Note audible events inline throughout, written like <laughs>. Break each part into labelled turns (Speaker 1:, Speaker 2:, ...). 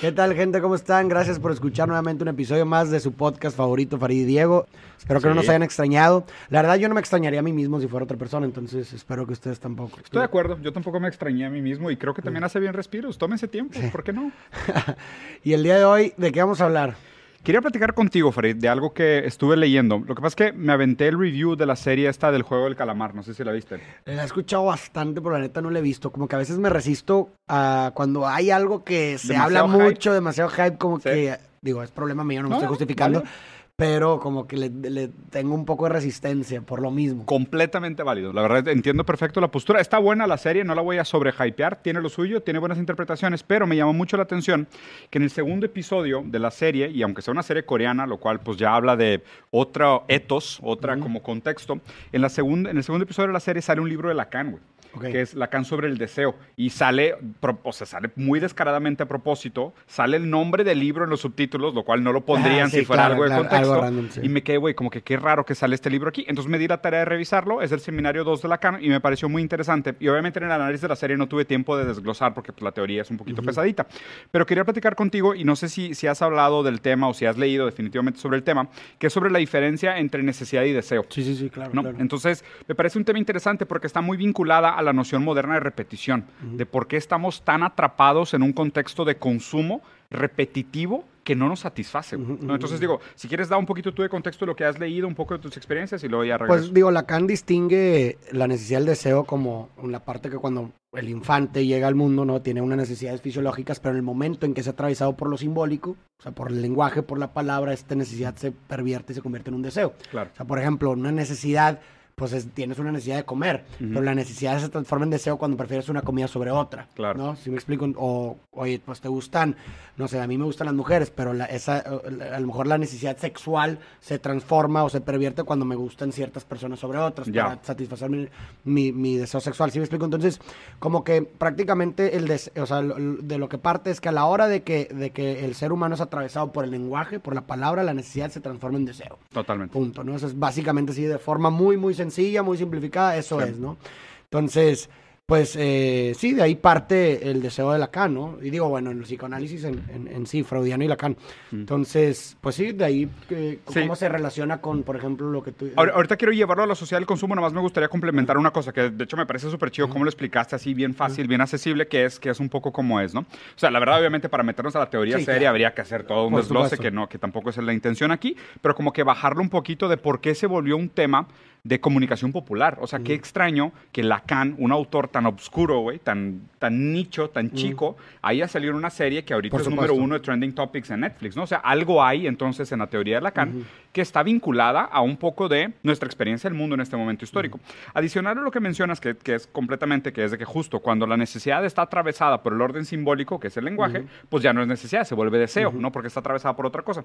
Speaker 1: ¿Qué tal, gente? ¿Cómo están? Gracias por escuchar nuevamente un episodio más de su podcast favorito, Farid y Diego. Espero que no nos hayan extrañado. La verdad, yo no me extrañaría a mí mismo si fuera otra persona, entonces espero que ustedes tampoco.
Speaker 2: Estoy de acuerdo, yo tampoco me extrañé a mí mismo y creo que también hace bien respiros. Tómense tiempo, ¿por qué no? <laughs>
Speaker 1: y el día de hoy, ¿de qué vamos a hablar?
Speaker 2: Quería platicar contigo, Farid, de algo que estuve leyendo. Lo que pasa es que me aventé el review de la serie esta del juego del calamar. No sé si la viste.
Speaker 1: La he escuchado bastante, pero la neta no la he visto. Como que a veces me resisto a cuando hay algo que se habla mucho, demasiado hype, como que, digo, es problema mío, no me estoy justificando pero como que le, tengo un poco de resistencia por lo mismo.
Speaker 2: Completamente válido. La verdad, entiendo perfecto la postura. Está buena la serie, no la voy a sobrehypear, tiene lo suyo, tiene buenas interpretaciones, pero me llamó mucho la atención que en el segundo episodio de la serie, y aunque sea una serie coreana, lo cual pues ya habla de otro ethos, otra como contexto, en, la segunda, en el segundo episodio de la serie sale un libro de Lacan, güey que es Lacan sobre el deseo. Y sale, o sea, sale muy descaradamente a propósito, sale el nombre del libro en los subtítulos, lo cual no lo pondrían ah, si fuera algo de contexto. Y me quedé, güey, como que qué raro que sale este libro aquí. Entonces me di la tarea de revisarlo, es el seminario 2 de Lacan y me pareció muy interesante. Y obviamente en el análisis de la serie no tuve tiempo de desglosar porque pues, la teoría es un poquito pesadita. Pero quería platicar contigo y no sé si, si has hablado del tema o si has leído definitivamente sobre el tema, que es sobre la diferencia entre necesidad y deseo.
Speaker 1: Sí, sí, sí, claro. claro.
Speaker 2: Entonces me parece un tema interesante porque está muy vinculada a la noción moderna de repetición, de por qué estamos tan atrapados en un contexto de consumo repetitivo que no nos satisface. Entonces digo, si quieres dar un poquito tú de contexto de lo que has leído, un poco de tus experiencias y luego ya regreso.
Speaker 1: Pues digo, Lacan distingue la necesidad del deseo como la parte que cuando el infante llega al mundo, ¿no? Tiene unas necesidades fisiológicas, pero en el momento en que es atravesado por lo simbólico, o sea, por el lenguaje, por la palabra, esta necesidad se pervierte y se convierte en un deseo.
Speaker 2: Claro.
Speaker 1: O sea, por ejemplo, una necesidad pues tienes una necesidad de comer, pero la necesidad se transforma en deseo cuando prefieres una comida sobre otra.
Speaker 2: Claro.
Speaker 1: ¿no? Si me explico, o, oye, pues te gustan, no sé, a mí me gustan las mujeres, pero la, esa, a lo mejor la necesidad sexual se transforma o se pervierte cuando me gustan ciertas personas sobre otras para satisfacer mi, mi, deseo sexual. ¿Sí me explico? Entonces, como que prácticamente el o sea, de lo que parte es que a la hora de que, de que el ser humano es atravesado por el lenguaje, por la palabra, la necesidad se transforma en deseo.
Speaker 2: Totalmente.
Speaker 1: Punto, ¿no? Eso es básicamente así de forma muy, muy sencilla sencilla, muy simplificada, eso es, ¿no? Entonces, pues eh, sí, de ahí parte el deseo de Lacan, ¿no? Y digo, bueno, en el psicoanálisis en, en, sí, freudiano y Lacan. Mm. Entonces, pues sí, de ahí cómo se relaciona con, por ejemplo, lo que tú...
Speaker 2: Ahorita quiero llevarlo a la sociedad del consumo, nada más me gustaría complementar una cosa que de hecho me parece súper chido, cómo lo explicaste así, bien fácil, bien accesible, que es, que es un poco como es, ¿no? O sea, la verdad, obviamente, para meternos a la teoría seria habría que hacer todo un desglose, que, no, que tampoco es la intención aquí, pero como que bajarlo un poquito de por qué se volvió un tema de comunicación popular. O sea, qué extraño que Lacan, un autor tan obscuro, güey, tan, tan nicho, tan chico, haya salido en una serie que ahorita es número uno de Trending Topics en Netflix, ¿no? O sea, algo hay entonces en la teoría de Lacan que está vinculada a un poco de nuestra experiencia del mundo en este momento histórico. Adicional a lo que mencionas, que, que, es completamente, que es de que justo cuando la necesidad está atravesada por el orden simbólico, que es el lenguaje, pues ya no es necesidad, se vuelve deseo, ¿no? Porque está atravesada por otra cosa.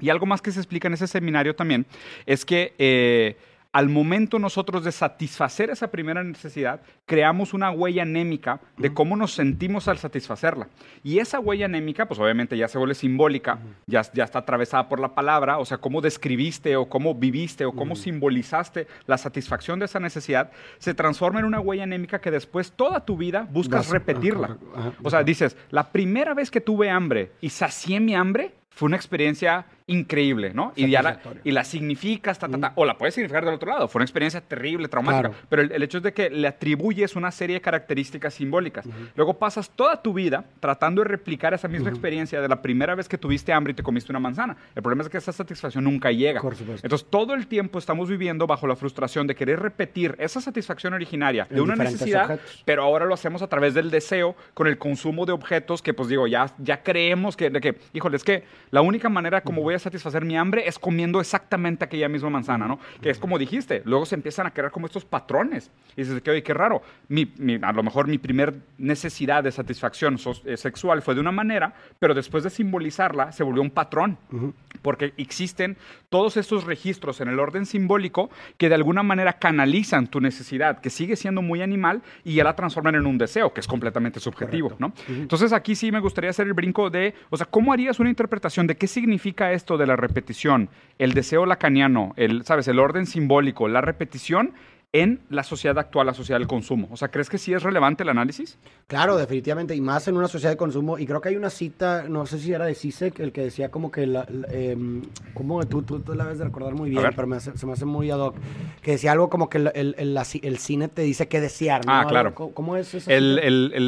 Speaker 2: Y algo más que se explica en ese seminario también es que... Eh, al momento nosotros de satisfacer esa primera necesidad, creamos una huella anémica de cómo nos sentimos al satisfacerla. Y esa huella anémica, pues obviamente ya se vuelve simbólica, ya, ya está atravesada por la palabra, o sea, cómo describiste o cómo viviste o cómo simbolizaste la satisfacción de esa necesidad, se transforma en una huella anémica que después toda tu vida buscas repetirla. o sea, dices, la primera vez que tuve hambre y sacié mi hambre, fue una experiencia increíble, ¿no? Y, la, y la significas, o la puedes significar del otro lado. Fue una experiencia terrible, traumática. Pero el, hecho es de que le atribuyes una serie de características simbólicas. Luego pasas toda tu vida tratando de replicar esa misma experiencia de la primera vez que tuviste hambre y te comiste una manzana. El problema es que esa satisfacción nunca llega. Entonces, todo el tiempo estamos viviendo bajo la frustración de querer repetir esa satisfacción originaria de una necesidad, pero ahora lo hacemos a través del deseo, con el consumo de objetos que, pues digo, ya, ya creemos que, de que, híjole, es que la única manera como voy a satisfacer mi hambre es comiendo exactamente aquella misma manzana, ¿no? Que es como dijiste, luego se empiezan a crear como estos patrones. Y dices, que, oye, qué raro. Mi, a lo mejor mi primer necesidad de satisfacción eh, sexual fue de una manera, pero después de simbolizarla se volvió un patrón. Porque existen todos estos registros en el orden simbólico que de alguna manera canalizan tu necesidad, que sigue siendo muy animal, y ya la transforman en un deseo, que es completamente subjetivo, ¿no? Entonces aquí sí me gustaría hacer el brinco de, o sea, ¿cómo harías una interpretación de qué significa esto de la repetición, el deseo lacaniano, el, ¿sabes? El orden simbólico, la repetición en la sociedad actual, la sociedad del consumo. O sea, ¿crees que sí es relevante el análisis?
Speaker 1: Claro, definitivamente, y más en una sociedad de consumo. Y creo que hay una cita, no sé si era de Sisek, el que decía como que, la, em, como tú, tú, la debes de recordar muy bien, pero se me hace muy ad hoc, que decía algo como que el, el, cine te dice qué desear. ¿no?
Speaker 2: Ah, claro.
Speaker 1: ¿Cómo, es eso?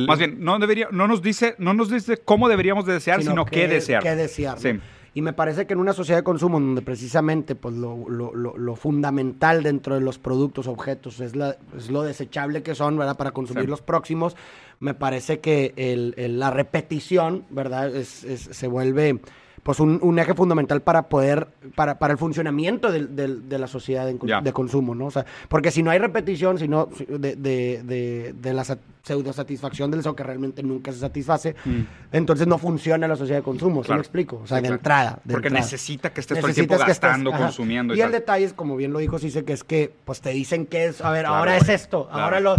Speaker 2: más bien, no, debería, no, nos dice, no nos dice cómo deberíamos de desear, sino, qué, desear.
Speaker 1: Qué desear. Sí. Y me parece que en una sociedad de consumo donde precisamente pues, lo, lo, lo, fundamental dentro de los productos, objetos, es, la, es lo desechable que son, ¿verdad? Para consumir los próximos, me parece que el, la repetición, ¿verdad? Es, se vuelve pues un, eje fundamental para poder, para, para el funcionamiento de, de, la sociedad de, consumo, ¿no? O sea, porque si no hay repetición, si no, de, de, de la pseudo satisfacción del deseo que realmente nunca se satisface, mm. entonces no funciona la sociedad de consumo, ¿sí me explico? O sea, de entrada.
Speaker 2: porque necesita que estés todo el tiempo gastando, consumiendo.
Speaker 1: Y, y el detalle es, como bien lo dijo dice que es que, pues te dicen que es, a ver, ahora es esto, ahora lo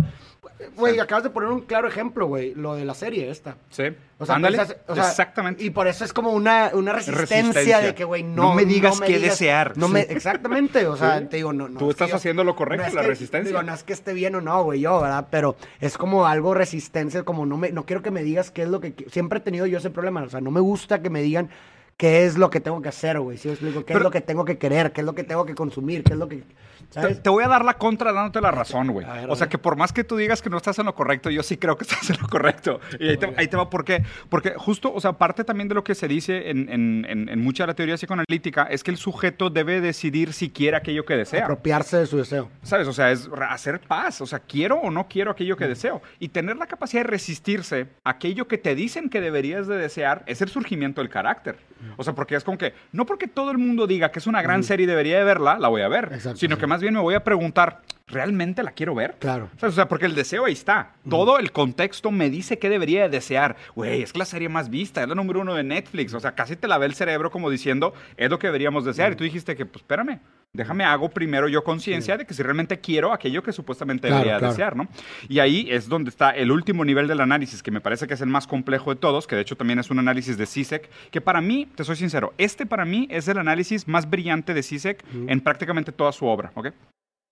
Speaker 1: Güey, acabas de poner un claro ejemplo, güey, lo de la serie esta.
Speaker 2: Sí. O sea, Ándale, exactamente.
Speaker 1: Y por eso es como una, una resistencia, de que, güey, no,
Speaker 2: no, me digas qué desear.
Speaker 1: No me, exactamente, o sea, te digo, no, no.
Speaker 2: Tú estás haciendo lo correcto, la resistencia.
Speaker 1: Digo, no es que esté bien o no, güey, yo, ¿verdad? Pero es como algo resistencia, como no me, no quiero que me digas qué es lo que, siempre he tenido yo ese problema, o sea, no me gusta que me digan qué es lo que tengo que hacer, güey. Si ¿Sí explico, qué es lo que tengo que querer, qué es lo que tengo que consumir, qué es lo que.
Speaker 2: Te, voy a dar la contra dándote la razón, güey. O sea que por más que tú digas que no estás en lo correcto, yo sí creo que <laughs> estás en lo correcto. Y ahí te, va, ¿por qué? Porque justo, o sea, parte también de lo que se dice en, en, en, mucha de la teoría psicoanalítica es que el sujeto debe decidir si quiere aquello que desea.
Speaker 1: Apropiarse de su deseo.
Speaker 2: ¿Sabes? O sea, es hacer paz. O sea, quiero o no quiero aquello que deseo. Y tener la capacidad de resistirse a aquello que te dicen que deberías de desear es el surgimiento del carácter. O sea, porque es como que, no porque todo el mundo diga que es una gran serie y debería de verla, la voy a ver, sino que más bien me voy a preguntar, ¿realmente la quiero ver?
Speaker 1: Claro.
Speaker 2: O sea, porque el deseo ahí está. Todo el contexto me dice qué debería de desear. Güey, es la serie más vista, es la número uno de Netflix. O sea, casi te la ve el cerebro como diciendo, es lo que deberíamos desear. Y tú dijiste que, pues espérame, déjame hago primero yo conciencia de que si realmente quiero aquello que supuestamente debería desear, ¿no? Y ahí es donde está el último nivel del análisis, que me parece que es el más complejo de todos, que de hecho también es un análisis de CISEC, que para mí, te soy sincero, este para mí es el análisis más brillante de CISEC en prácticamente toda su obra, ¿ok?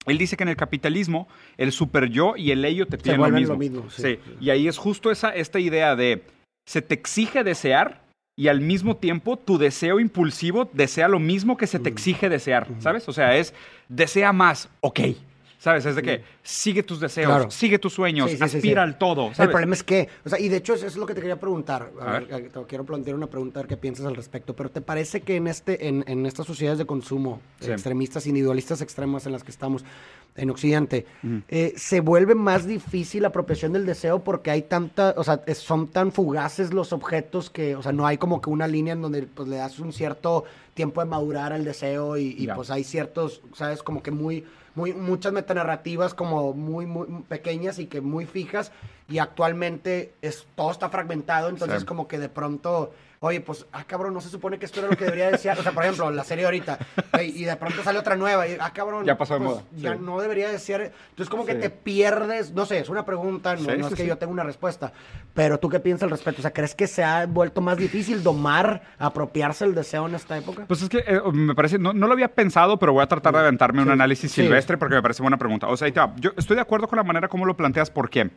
Speaker 2: Él dice que en el capitalismo el super yo y el ello te piden lo mismo. sí. Y ahí es justo esa, esta idea de se te exige desear y al mismo tiempo tu deseo impulsivo desea lo mismo que se te exige desear, ¿sabes? O sea, es desea más, ok, ¿Sabes? Es de que sigue tus deseos, sigue tus sueños, aspira al todo.
Speaker 1: El problema es que, o sea, y de hecho eso es lo que te quería preguntar. A ver, te quiero plantear una pregunta, a ver qué piensas al respecto. Pero ¿te parece que en, este, en, en estas sociedades de consumo, extremistas, individualistas extremas en las que estamos en Occidente, eh, se vuelve más difícil la apropiación del deseo porque hay tanta, o sea, son tan fugaces los objetos que, o sea, no hay como que una línea en donde pues le das un cierto tiempo de madurar al deseo y, y pues hay ciertos, sabes, como que muy muy, muchas metanarrativas como muy, muy pequeñas y que muy fijas y actualmente es, todo está fragmentado, entonces como que de pronto oye, pues, ah, cabrón, no se supone que esto era lo que debería desear. O sea, por ejemplo, la serie ahorita, y de pronto sale otra nueva, y, ah, cabrón.
Speaker 2: Ya pasó de
Speaker 1: pues,
Speaker 2: moda.
Speaker 1: Ya no debería desear. Entonces, como que te pierdes, no sé, es una pregunta, no, es que yo tenga una respuesta, pero tú qué piensas al respecto? O sea, ¿crees que se ha vuelto más difícil domar, apropiarse el deseo en esta época?
Speaker 2: Pues es que eh, me parece, no, lo había pensado, pero voy a tratar de aventarme un análisis silvestre porque me parece buena pregunta. O sea. Yo estoy de acuerdo con la manera como lo planteas, ¿por qué?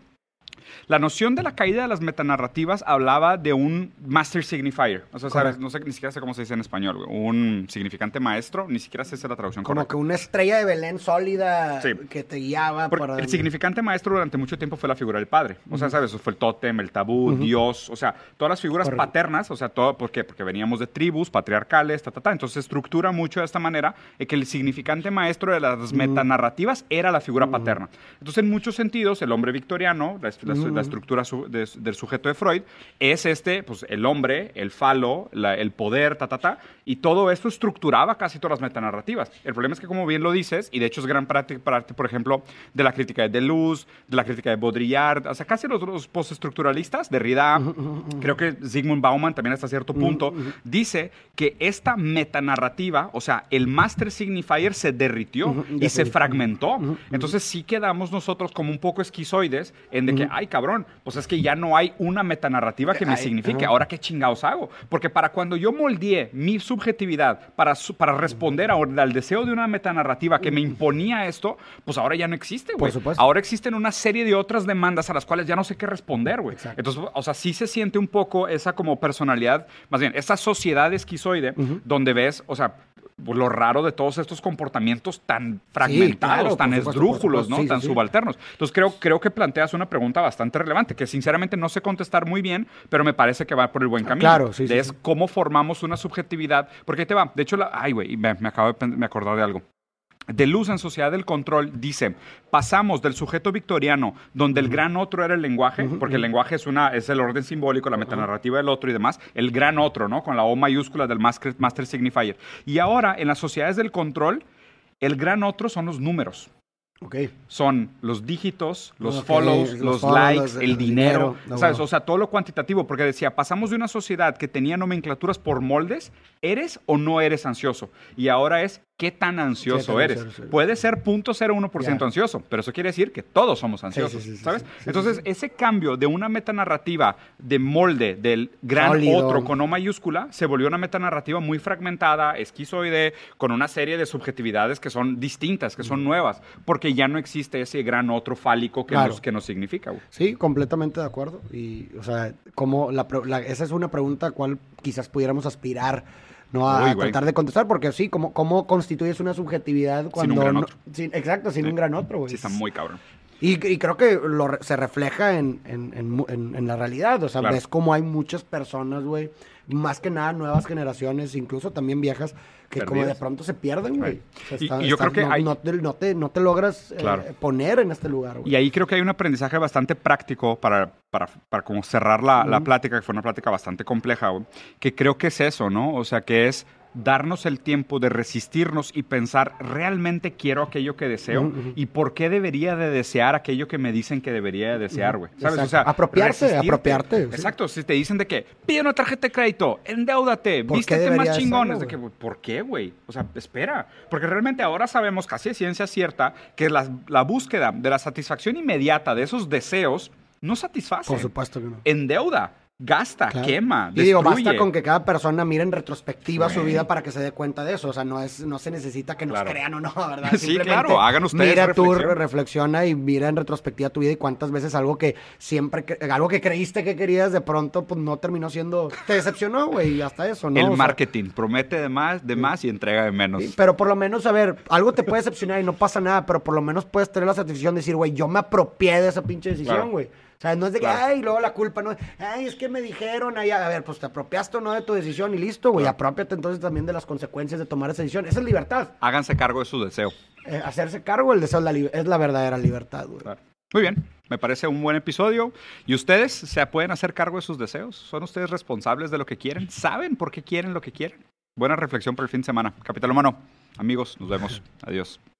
Speaker 2: La noción de la caída de las metanarrativas hablaba de un master signifier. O sea, ¿sabes? No sé, ni siquiera sé cómo se dice en español, Un significante maestro, ni siquiera sé si es la traducción
Speaker 1: Como que una estrella de Belén sólida que te guiaba.
Speaker 2: Por... El significante maestro durante mucho tiempo fue la figura del padre. O sea, ¿sabes? Fue el tótem, el tabú, Dios. O sea, todas las figuras paternas, o sea, todo, ¿por qué? Porque veníamos de tribus patriarcales, ta, ta, ta. Entonces se estructura mucho de esta manera que el significante maestro de las metanarrativas era la figura paterna. Entonces, en muchos sentidos, el hombre victoriano, la, la estructura del sujeto de Freud, es este, pues el hombre, el falo, el poder, ta, ta, ta, y todo esto estructuraba casi todas las metanarrativas. El problema es que, como bien lo dices, y de hecho es gran parte, parte por ejemplo, de la crítica de Deleuze, de la crítica de Baudrillard, o sea, casi los, los postestructuralistas, Derrida, creo que Zygmunt Bauman también hasta cierto punto, dice que esta metanarrativa, o sea, el master signifier se derritió y se fragmentó. Entonces sí quedamos nosotros como un poco esquizoides en de que, ay, cabrón, pues es que ya no hay una metanarrativa que me signifique. Ahora, ¿qué chingados hago? Porque para cuando yo moldeé mi subjetividad para, para responder al deseo de una metanarrativa que me imponía esto, pues ahora ya no existe, güey. Ahora existen una serie de otras demandas a las cuales ya no sé qué responder, güey. Entonces, o sea, sí se siente un poco esa como personalidad, más bien, esa sociedad esquizoide, donde ves, o sea, lo raro de todos estos comportamientos tan fragmentados, tan esdrújulos, ¿no? tan subalternos. Entonces creo, creo que planteas una pregunta bastante relevante, que sinceramente no sé contestar muy bien, pero me parece que va por el buen camino.
Speaker 1: Claro, sí,
Speaker 2: Es cómo formamos una subjetividad, porque ahí te va. De hecho, la, ay, güey, me, me acabo de me acordar de algo de Luz en Sociedad del Control dice, pasamos del sujeto victoriano, donde el gran otro era el lenguaje, porque el lenguaje es, una, es el orden simbólico, la metanarrativa del otro y demás, el gran otro, ¿no? Con la O mayúscula del master, master signifier. Y ahora, en las sociedades del control, el gran otro son los números. Son los dígitos, los follows, los, likes, el, dinero, ¿sabes? O sea, todo lo cuantitativo, porque decía, pasamos de una sociedad que tenía nomenclaturas por moldes, ¿eres o no eres ansioso? Y ahora es, ¿qué tan ansioso eres? Puede ser 0.01% ansioso, pero eso quiere decir que todos somos ansiosos, ¿sabes? Entonces, ese cambio de una metanarrativa de molde del gran otro con O mayúscula se volvió una metanarrativa muy fragmentada, esquizoide, con una serie de subjetividades que son distintas, que son nuevas, porque ya no existe ese gran otro fálico que, nos, que nos significa.
Speaker 1: Sí, completamente de acuerdo. Y, o sea, como la, esa es una pregunta a cual quizás pudiéramos aspirar no a, tratar de contestar, porque sí, ¿cómo, cómo constituyes una subjetividad cuando... Sin un gran otro. exacto, sin un gran otro, güey.
Speaker 2: Sí, está muy cabrón.
Speaker 1: Y, creo que lo, se refleja en, en, en, la realidad, o sea, ves como hay muchas personas, güey, más que nada nuevas generaciones, incluso también viejas, que como de pronto se pierden, güey.
Speaker 2: y, yo creo que
Speaker 1: no, no, te, no, te, logras eh, poner en este lugar, güey.
Speaker 2: Y ahí creo que hay un aprendizaje bastante práctico para, para, para como cerrar la, la plática, que fue una plática bastante compleja, güey, que creo que es eso, ¿no? O sea, que es darnos el tiempo de resistirnos y pensar, ¿realmente quiero aquello que deseo? ¿Y por qué debería de desear aquello que me dicen que debería de desear, güey?
Speaker 1: ¿Sabes? O sea, apropiarse, apropiarte.
Speaker 2: Exacto, si te dicen de que pide una tarjeta de crédito, endeudate, vístete más chingones, de, que, ¿por qué, güey? O sea, espera, porque realmente ahora sabemos casi de ciencia cierta que la, la búsqueda de la satisfacción inmediata de esos deseos no satisface.
Speaker 1: Por supuesto que no.
Speaker 2: Endeuda gasta, quema,
Speaker 1: destruye. Y digo, basta con que cada persona mire en retrospectiva su vida para que se dé cuenta de eso. O sea, no es, no se necesita que nos crean o no, <laughs> ¿verdad?
Speaker 2: sí, claro, hagan ustedes
Speaker 1: Mira tú, reflexiona y mira en retrospectiva tu vida y cuántas veces algo que siempre, algo que creíste que querías, de pronto, pues no terminó siendo, te decepcionó, güey, y hasta eso, ¿no?
Speaker 2: El marketing, promete de más, de más y entrega de menos.
Speaker 1: pero por lo menos, a ver, algo te puede decepcionar y no pasa nada, pero por lo menos puedes tener la satisfacción de decir, güey, yo me apropié de esa pinche decisión, güey. Sea, no es de que, ay, luego la culpa, no, ay, es que me dijeron, ay, a ver, pues te apropiaste o no de tu decisión y listo, güey, apropiate entonces también de las consecuencias de tomar esa decisión. Esa es libertad.
Speaker 2: Háganse cargo de su deseo.
Speaker 1: Eh, hacerse cargo, el deseo es la, es la verdadera libertad, güey.
Speaker 2: Muy bien, me parece un buen episodio. ¿Y ustedes se pueden hacer cargo de sus deseos? ¿Son ustedes responsables de lo que quieren? ¿Saben por qué quieren lo que quieren? Buena reflexión para el fin de semana. Capital Humano, amigos, nos vemos. Adiós. <laughs>